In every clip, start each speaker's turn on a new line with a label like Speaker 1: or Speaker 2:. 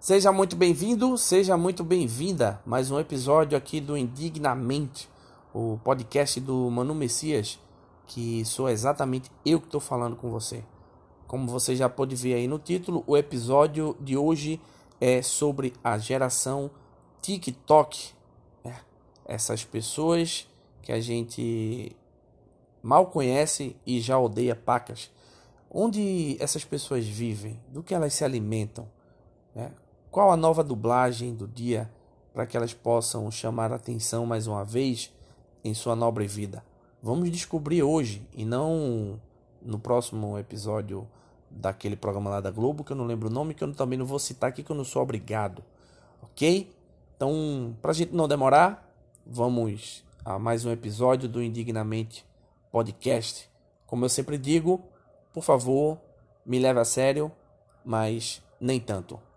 Speaker 1: Seja muito bem-vindo, seja muito bem-vinda. Mais um episódio aqui do Indignamente, o podcast do Manu Messias, que sou exatamente eu que estou falando com você. Como você já pode ver aí no título, o episódio de hoje é sobre a geração TikTok. É, essas pessoas que a gente mal conhece e já odeia pacas. Onde essas pessoas vivem? Do que elas se alimentam? É, qual a nova dublagem do dia para que elas possam chamar a atenção mais uma vez em sua nobre vida? Vamos descobrir hoje e não no próximo episódio daquele programa lá da Globo, que eu não lembro o nome, que eu também não vou citar aqui, que eu não sou obrigado. Ok? Então, para a gente não demorar, vamos a mais um episódio do Indignamente Podcast. Como eu sempre digo, por favor, me leve a sério, mas nem tanto.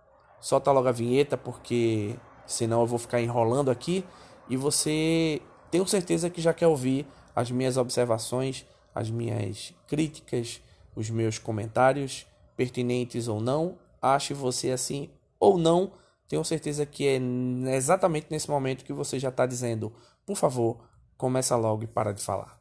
Speaker 1: Solta logo a vinheta, porque senão eu vou ficar enrolando aqui e você tenho certeza que já quer ouvir as minhas observações, as minhas críticas, os meus comentários, pertinentes ou não. Ache você assim ou não, tenho certeza que é exatamente nesse momento que você já está dizendo: por favor, começa logo e para de falar.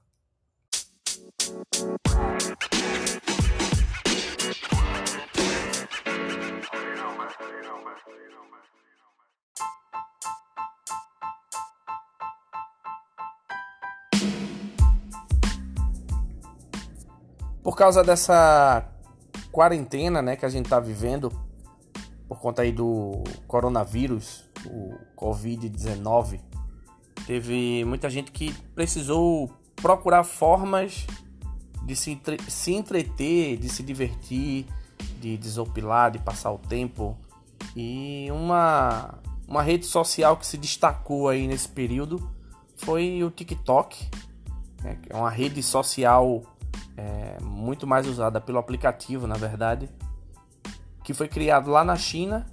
Speaker 1: Por causa dessa quarentena, né, que a gente tá vivendo por conta aí do coronavírus, o COVID-19, teve muita gente que precisou procurar formas de se, entre... se entreter, de se divertir, de desopilar, de passar o tempo. E uma, uma rede social que se destacou aí nesse período foi o TikTok, né, que é uma rede social é, muito mais usada pelo aplicativo, na verdade, que foi criado lá na China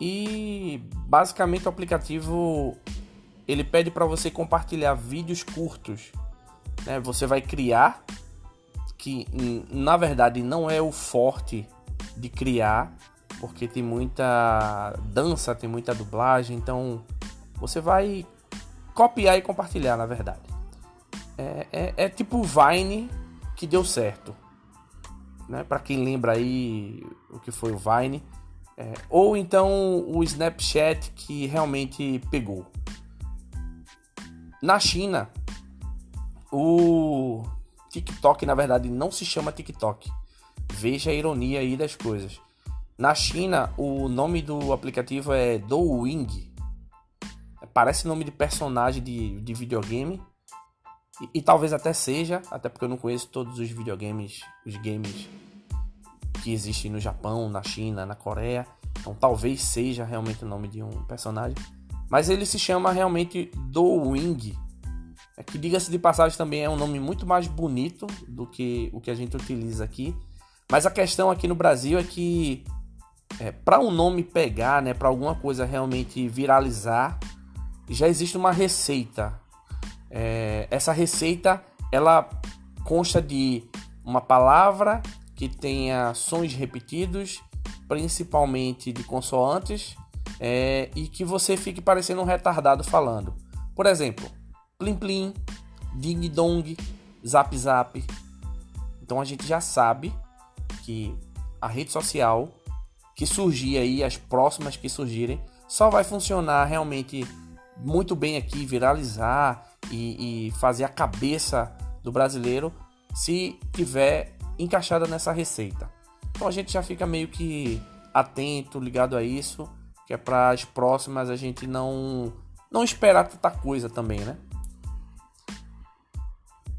Speaker 1: e basicamente o aplicativo ele pede para você compartilhar vídeos curtos. Né? Você vai criar, que na verdade não é o forte de criar, porque tem muita dança, tem muita dublagem, então você vai copiar e compartilhar, na verdade. É, é, é tipo Vine que deu certo. Né? Para quem lembra aí o que foi o Vine. É, ou então o Snapchat que realmente pegou. Na China, o TikTok na verdade não se chama TikTok. Veja a ironia aí das coisas. Na China, o nome do aplicativo é Douyin. Parece nome de personagem de, de videogame, e, talvez até seja, até porque eu não conheço todos os videogames, os games que existem no Japão, na China, na Coreia. Então talvez seja realmente o nome de um personagem. Mas ele se chama realmente Do Wing. É que diga-se de passagem também é um nome muito mais bonito do que o que a gente utiliza aqui. Mas a questão aqui no Brasil é que é, para um nome pegar, né, para alguma coisa realmente viralizar, já existe uma receita é, essa receita ela consta de uma palavra que tenha sons repetidos, principalmente de consoantes, é, e que você fique parecendo um retardado falando. Por exemplo, plim plim, ding dong, zap zap. Então a gente já sabe que a rede social que surgir aí, as próximas que surgirem, só vai funcionar realmente muito bem aqui, viralizar e, e fazer a cabeça do brasileiro se tiver encaixada nessa receita. Então a gente já fica meio que atento, ligado a isso, que é para as próximas a gente não não esperar tanta coisa também, né?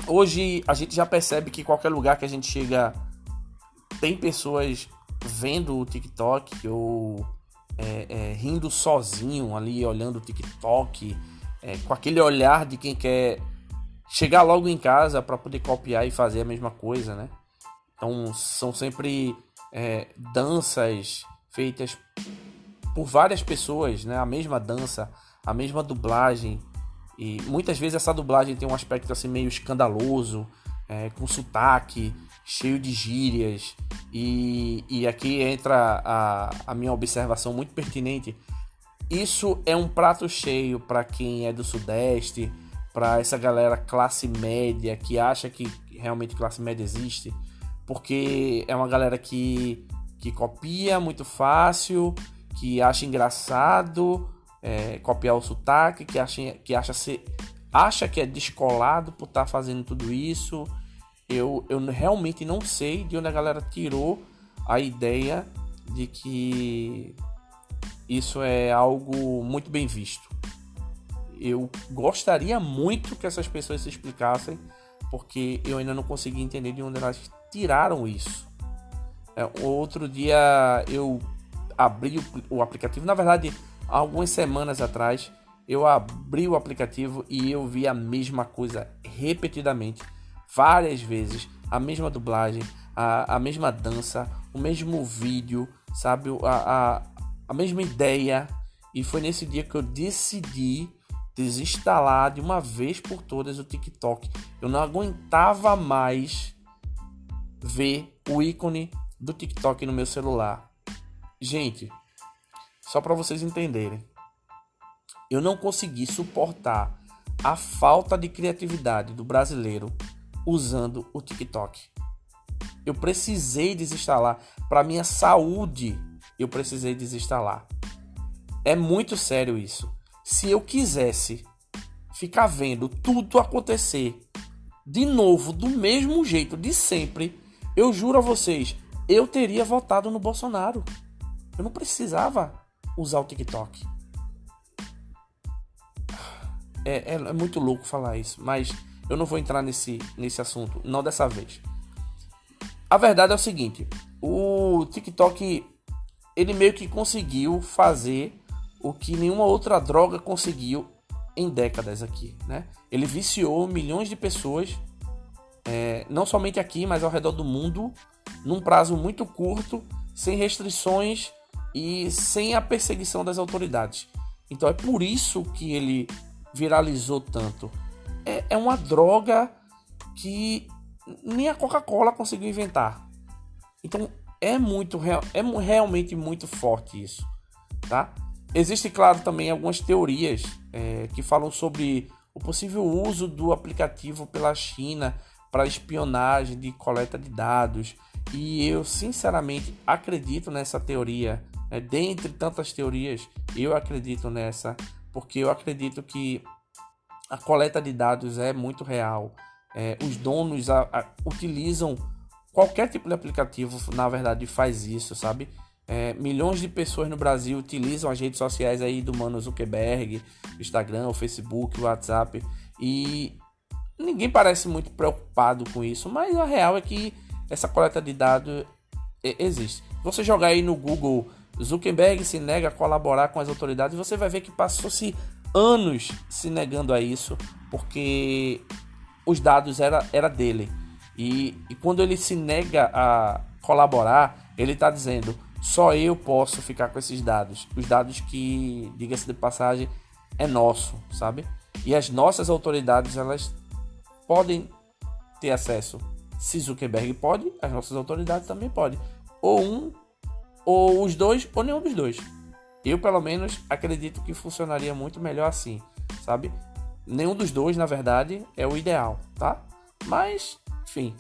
Speaker 1: Hoje a gente já percebe que qualquer lugar que a gente chega tem pessoas vendo o TikTok ou é, é, rindo sozinho ali, olhando o TikTok, é, com aquele olhar de quem quer chegar logo em casa para poder copiar e fazer a mesma coisa, né? Então são sempre é, danças feitas por várias pessoas, né? A mesma dança, a mesma dublagem e muitas vezes essa dublagem tem um aspecto assim meio escandaloso, é, com sotaque cheio de gírias. E, e aqui entra a, a minha observação muito pertinente. Isso é um prato cheio para quem é do Sudeste, para essa galera classe média que acha que realmente classe média existe, porque é uma galera que, que copia muito fácil, que acha engraçado é, copiar o sotaque, que acha, que acha ser acha que é descolado por estar tá fazendo tudo isso. Eu, eu realmente não sei de onde a galera tirou a ideia de que isso é algo muito bem visto. Eu gostaria muito que essas pessoas se explicassem, porque eu ainda não consegui entender de onde elas tiraram isso. É, outro dia eu abri o, o aplicativo, na verdade, algumas semanas atrás, eu abri o aplicativo e eu vi a mesma coisa repetidamente, várias vezes, a mesma dublagem, a, a mesma dança, o mesmo vídeo, sabe? A, a, a mesma ideia. E foi nesse dia que eu decidi desinstalar de uma vez por todas o TikTok. Eu não aguentava mais ver o ícone do TikTok no meu celular. Gente, só para vocês entenderem, eu não consegui suportar a falta de criatividade do brasileiro usando o TikTok. Eu precisei desinstalar para minha saúde. Eu precisei desinstalar. É muito sério isso. Se eu quisesse ficar vendo tudo acontecer de novo, do mesmo jeito de sempre, eu juro a vocês, eu teria votado no Bolsonaro. Eu não precisava usar o TikTok. É, é, é, muito louco falar isso, mas eu não vou entrar nesse, nesse assunto, não dessa vez. A verdade é o seguinte: o TikTok ele meio que conseguiu fazer o que nenhuma outra droga conseguiu em décadas aqui, né? Ele viciou milhões de pessoas, é, não somente aqui, mas ao redor do mundo, num prazo muito curto, sem restrições e sem a perseguição das autoridades. Então é por isso que ele viralizou tanto. É, é uma droga que nem a Coca-Cola conseguiu inventar. Então é muito é realmente muito forte isso, tá? Existe, claro, também algumas teorias é, que falam sobre o possível uso do aplicativo pela China para espionagem de coleta de dados. E eu sinceramente acredito nessa teoria. Né? Dentre tantas teorias, eu acredito nessa, porque eu acredito que a coleta de dados é muito real. É, os donos a, a, utilizam qualquer tipo de aplicativo, na verdade, faz isso, sabe? É, milhões de pessoas no Brasil utilizam as redes sociais aí do Mano Zuckerberg, Instagram, o Facebook, o WhatsApp e ninguém parece muito preocupado com isso, mas a real é que essa coleta de dados existe. Você jogar aí no Google Zuckerberg se nega a colaborar com as autoridades, você vai ver que passou-se anos se negando a isso, porque os dados era, era dele. E, e quando ele se nega a colaborar, ele está dizendo: só eu posso ficar com esses dados. Os dados que, diga-se de passagem, é nosso, sabe? E as nossas autoridades, elas podem ter acesso. Se Zuckerberg pode, as nossas autoridades também podem. Ou um, ou os dois, ou nenhum dos dois. Eu, pelo menos, acredito que funcionaria muito melhor assim, sabe? Nenhum dos dois, na verdade, é o ideal, tá? Mas, enfim.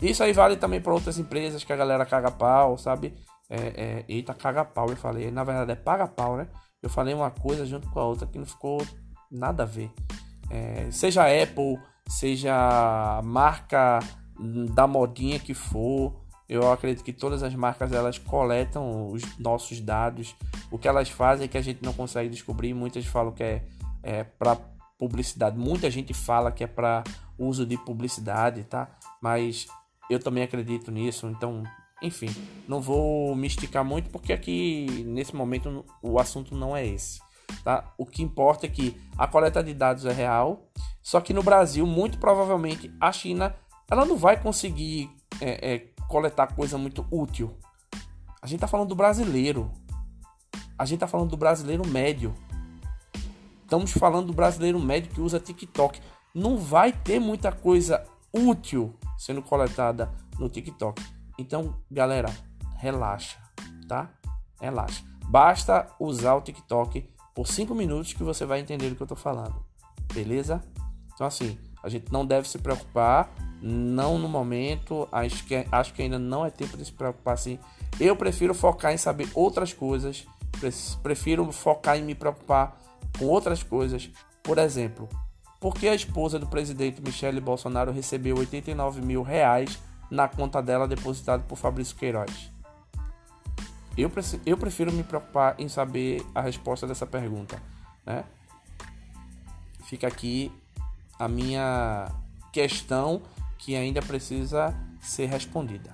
Speaker 1: Isso aí vale também para outras empresas que a galera caga pau, sabe? É, é, eita, caga pau, eu falei. Na verdade é paga pau, né? Eu falei uma coisa junto com a outra que não ficou nada a ver. É, seja Apple, seja marca da modinha que for, eu acredito que todas as marcas elas coletam os nossos dados. O que elas fazem é que a gente não consegue descobrir. Muitas falam que é, é para publicidade. Muita gente fala que é para uso de publicidade, tá? Mas eu também acredito nisso. Então enfim, não vou me esticar muito porque aqui nesse momento o assunto não é esse. Tá? O que importa é que a coleta de dados é real, só que no Brasil, muito provavelmente, a China ela não vai conseguir é, é, coletar coisa muito útil. A gente tá falando do brasileiro. A gente tá falando do brasileiro médio. Estamos falando do brasileiro médio que usa TikTok. Não vai ter muita coisa útil sendo coletada no TikTok. Então, galera, relaxa, tá? Relaxa. Basta usar o TikTok por 5 minutos que você vai entender o que eu tô falando. Beleza? Então assim, a gente não deve se preocupar, não no momento, acho que, acho que ainda não é tempo de se preocupar assim. Eu prefiro focar em saber outras coisas, prefiro focar em me preocupar com outras coisas. Por exemplo, por que a esposa do presidente Michele Bolsonaro recebeu 89 mil reais na conta dela depositado por Fabrício Queiroz? Eu, eu prefiro me preocupar em saber a resposta dessa pergunta. Né? Fica aqui a minha questão que ainda precisa ser respondida.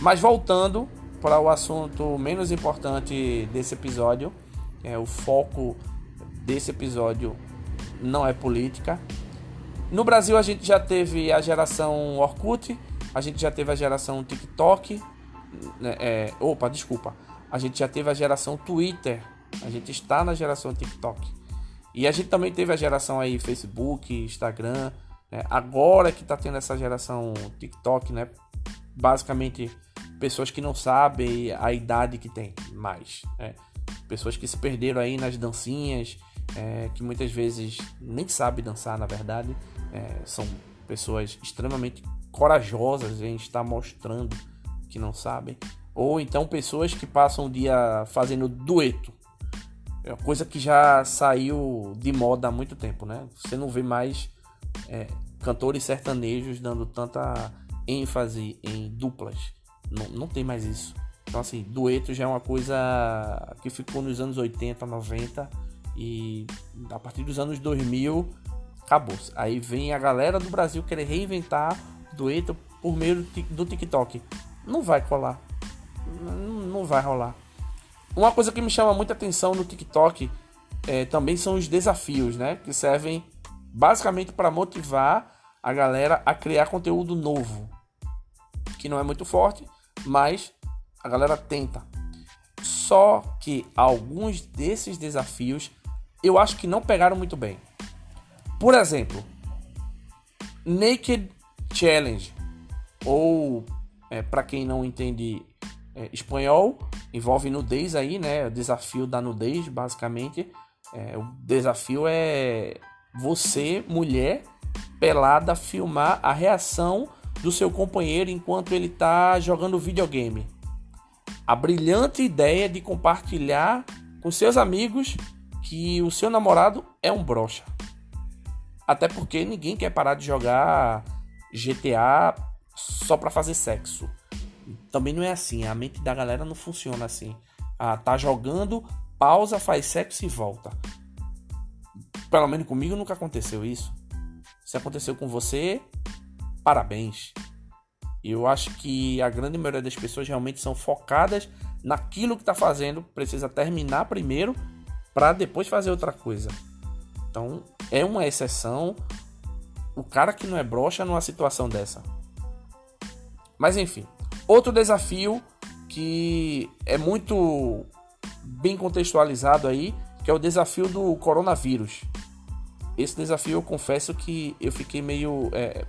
Speaker 1: Mas voltando para o assunto menos importante desse episódio, é o foco desse episódio não é política. No Brasil a gente já teve a geração Orkut, a gente já teve a geração TikTok, né, é, opa, desculpa, a gente já teve a geração Twitter, a gente está na geração TikTok. E a gente também teve a geração aí Facebook, Instagram, né? agora que está tendo essa geração TikTok, né? Basicamente pessoas que não sabem a idade que tem mais, né? pessoas que se perderam aí nas dancinhas, é, que muitas vezes nem sabem dançar, na verdade, é, são pessoas extremamente corajosas em estar mostrando que não sabem, ou então pessoas que passam o dia fazendo dueto. É coisa que já saiu de moda há muito tempo, né? Você não vê mais é, cantores sertanejos dando tanta ênfase em duplas. Não, não tem mais isso. Então, assim, dueto já é uma coisa que ficou nos anos 80, 90 e a partir dos anos 2000 acabou. Aí vem a galera do Brasil querer reinventar dueto por meio do TikTok. Não vai colar. Não vai rolar. Uma coisa que me chama muita atenção no TikTok é, também são os desafios, né? Que servem basicamente para motivar a galera a criar conteúdo novo. Que não é muito forte, mas a galera tenta. Só que alguns desses desafios eu acho que não pegaram muito bem. Por exemplo, Naked Challenge, ou é, para quem não entende é, espanhol, envolve nudez aí, né? O desafio da nudez, basicamente. É, o desafio é você, mulher, pelada, filmar a reação do seu companheiro enquanto ele está jogando videogame. A brilhante ideia de compartilhar com seus amigos que o seu namorado é um brocha. Até porque ninguém quer parar de jogar GTA só para fazer sexo. Também não é assim, a mente da galera não funciona assim. Ah, tá jogando, pausa, faz sexo e volta. Pelo menos comigo nunca aconteceu isso. Se aconteceu com você, parabéns. Eu acho que a grande maioria das pessoas realmente são focadas naquilo que está fazendo, precisa terminar primeiro para depois fazer outra coisa. Então, é uma exceção o cara que não é broxa numa situação dessa. Mas enfim, outro desafio que é muito bem contextualizado aí, que é o desafio do coronavírus. Esse desafio eu confesso que eu fiquei meio é,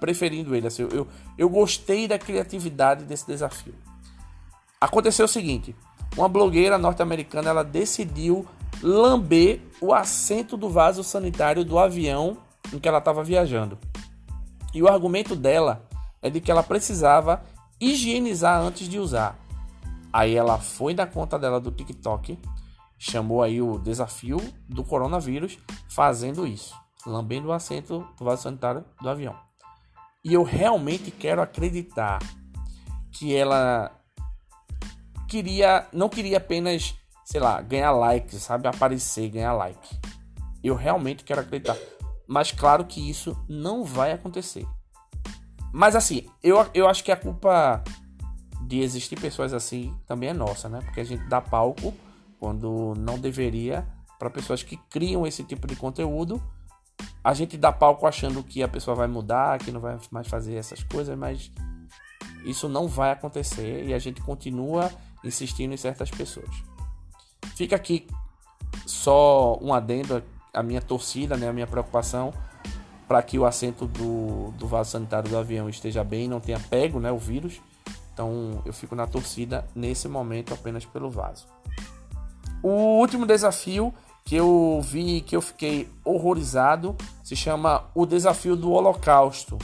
Speaker 1: preferindo ele. Assim, eu, eu gostei da criatividade desse desafio. Aconteceu o seguinte: uma blogueira norte-americana ela decidiu lamber o assento do vaso sanitário do avião em que ela estava viajando. E o argumento dela é de que ela precisava higienizar antes de usar. Aí ela foi na conta dela do TikTok, chamou aí o desafio do coronavírus fazendo isso, lambendo o assento do vaso sanitário do avião. E eu realmente quero acreditar que ela queria, não queria apenas sei lá, ganhar like, sabe? Aparecer, ganhar like. Eu realmente quero acreditar. Mas claro que isso não vai acontecer. Mas assim, eu, eu acho que a culpa de existir pessoas assim também é nossa, né? Porque a gente dá palco quando não deveria para pessoas que criam esse tipo de conteúdo. A gente dá palco achando que a pessoa vai mudar, que não vai mais fazer essas coisas, mas isso não vai acontecer e a gente continua insistindo em certas pessoas. Fica aqui só um adendo à minha torcida, né, a minha preocupação para que o assento do, do vaso sanitário do avião esteja bem, não tenha pego né, o vírus. Então eu fico na torcida nesse momento apenas pelo vaso. O último desafio que eu vi que eu fiquei horrorizado se chama o desafio do Holocausto.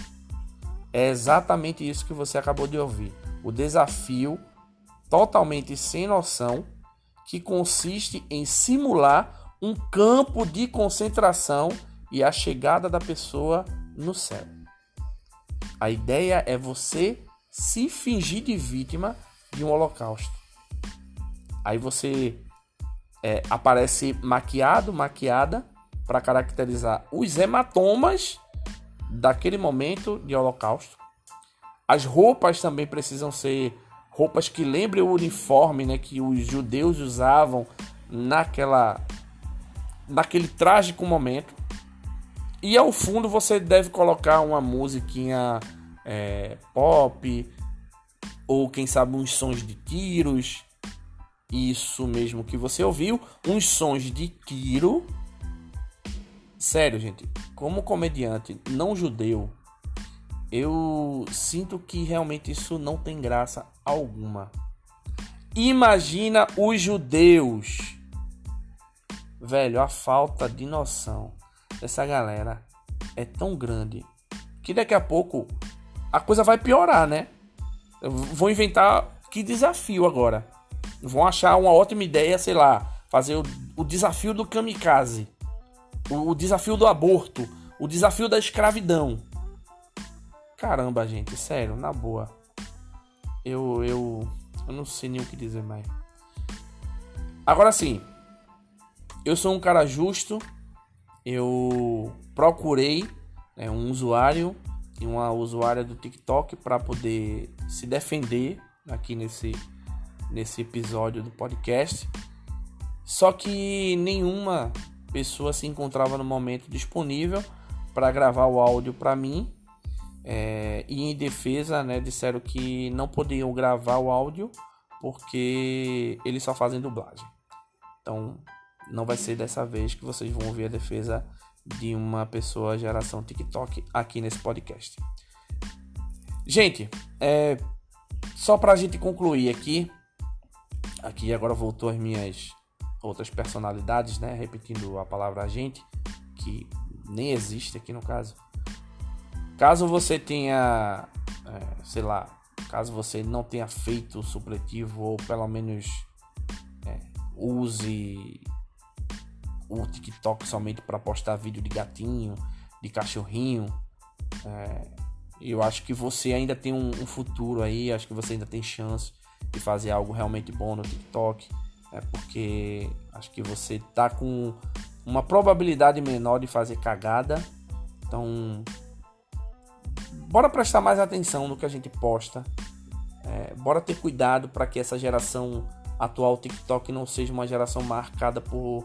Speaker 1: É exatamente isso que você acabou de ouvir. O desafio totalmente sem noção que consiste em simular um campo de concentração e a chegada da pessoa no céu. A ideia é você se fingir de vítima de um holocausto. Aí você é, aparece maquiado, maquiada, para caracterizar os hematomas daquele momento de holocausto. As roupas também precisam ser roupas que lembrem o uniforme né, que os judeus usavam naquela, naquele trágico momento. E ao fundo você deve colocar uma musiquinha é, pop, ou quem sabe uns sons de tiros. Isso mesmo que você ouviu, uns sons de tiro. Sério, gente, como comediante não judeu, eu sinto que realmente isso não tem graça alguma. Imagina os judeus. Velho, a falta de noção dessa galera é tão grande que daqui a pouco a coisa vai piorar, né? Vou inventar que desafio agora. Vão achar uma ótima ideia, sei lá, fazer o, o desafio do kamikaze, o, o desafio do aborto, o desafio da escravidão. Caramba, gente, sério, na boa. Eu, eu, eu não sei nem o que dizer mais. Agora sim, eu sou um cara justo, eu procurei né, um usuário e uma usuária do TikTok para poder se defender aqui nesse, nesse episódio do podcast. Só que nenhuma pessoa se encontrava no momento disponível para gravar o áudio para mim. É, e em defesa, né, disseram que não podiam gravar o áudio porque eles só fazem dublagem. Então, não vai ser dessa vez que vocês vão ouvir a defesa de uma pessoa geração TikTok aqui nesse podcast. Gente, é, só para a gente concluir aqui, aqui agora voltou as minhas outras personalidades, né? Repetindo a palavra gente, que nem existe aqui no caso. Caso você tenha, é, sei lá, caso você não tenha feito o supletivo ou pelo menos é, use o TikTok somente para postar vídeo de gatinho, de cachorrinho. É, eu acho que você ainda tem um, um, futuro aí, acho que você ainda tem chance de fazer algo realmente bom no TikTok, é, porque acho que você tá com uma probabilidade menor de fazer cagada. Então, bora prestar mais atenção no que a gente posta. É, bora ter cuidado para que essa geração atual TikTok não seja uma geração marcada por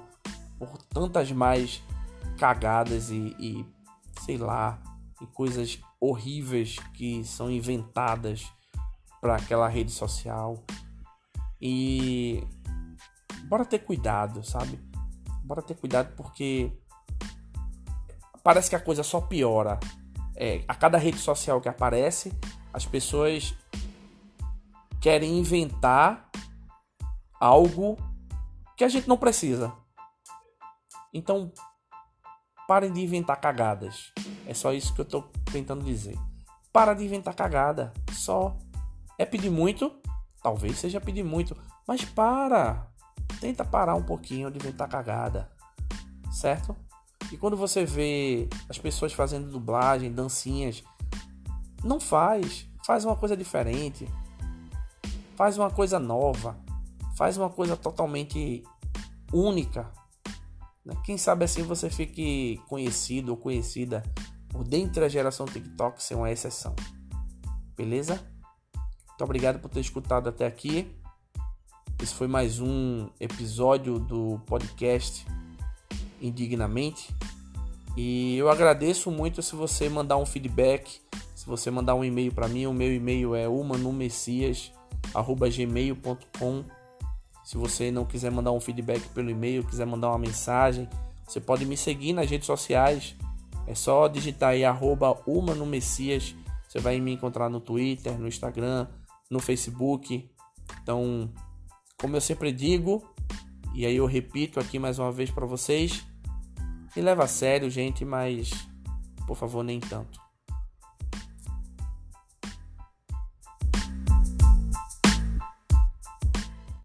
Speaker 1: por tantas mais cagadas e, e sei lá, e coisas horríveis que são inventadas para aquela rede social. E bora ter cuidado, sabe? Bora ter cuidado porque parece que a coisa só piora. É, a cada rede social que aparece, as pessoas querem inventar algo que a gente não precisa. Então, parem de inventar cagadas. É só isso que eu tô tentando dizer. Para de inventar cagada. Só. É pedir muito? Talvez seja pedir muito. Mas para. Tenta parar um pouquinho de inventar cagada. Certo? E quando você vê as pessoas fazendo dublagem, dancinhas, não faz. Faz uma coisa diferente. Faz uma coisa nova. Faz uma coisa totalmente única. Né? Quem sabe assim você fique conhecido ou conhecida por dentro da geração TikTok ser uma exceção. Beleza? Muito obrigado por ter escutado até aqui. Esse foi mais um episódio do podcast Indignamente. E eu agradeço muito se você mandar um feedback, se você mandar um e-mail para mim. O meu e-mail é humanumessias@gmail.com se você não quiser mandar um feedback pelo e-mail, quiser mandar uma mensagem, você pode me seguir nas redes sociais. É só digitar aí arroba Messias. Você vai me encontrar no Twitter, no Instagram, no Facebook. Então, como eu sempre digo, e aí eu repito aqui mais uma vez para vocês, me leva a sério, gente, mas por favor, nem tanto.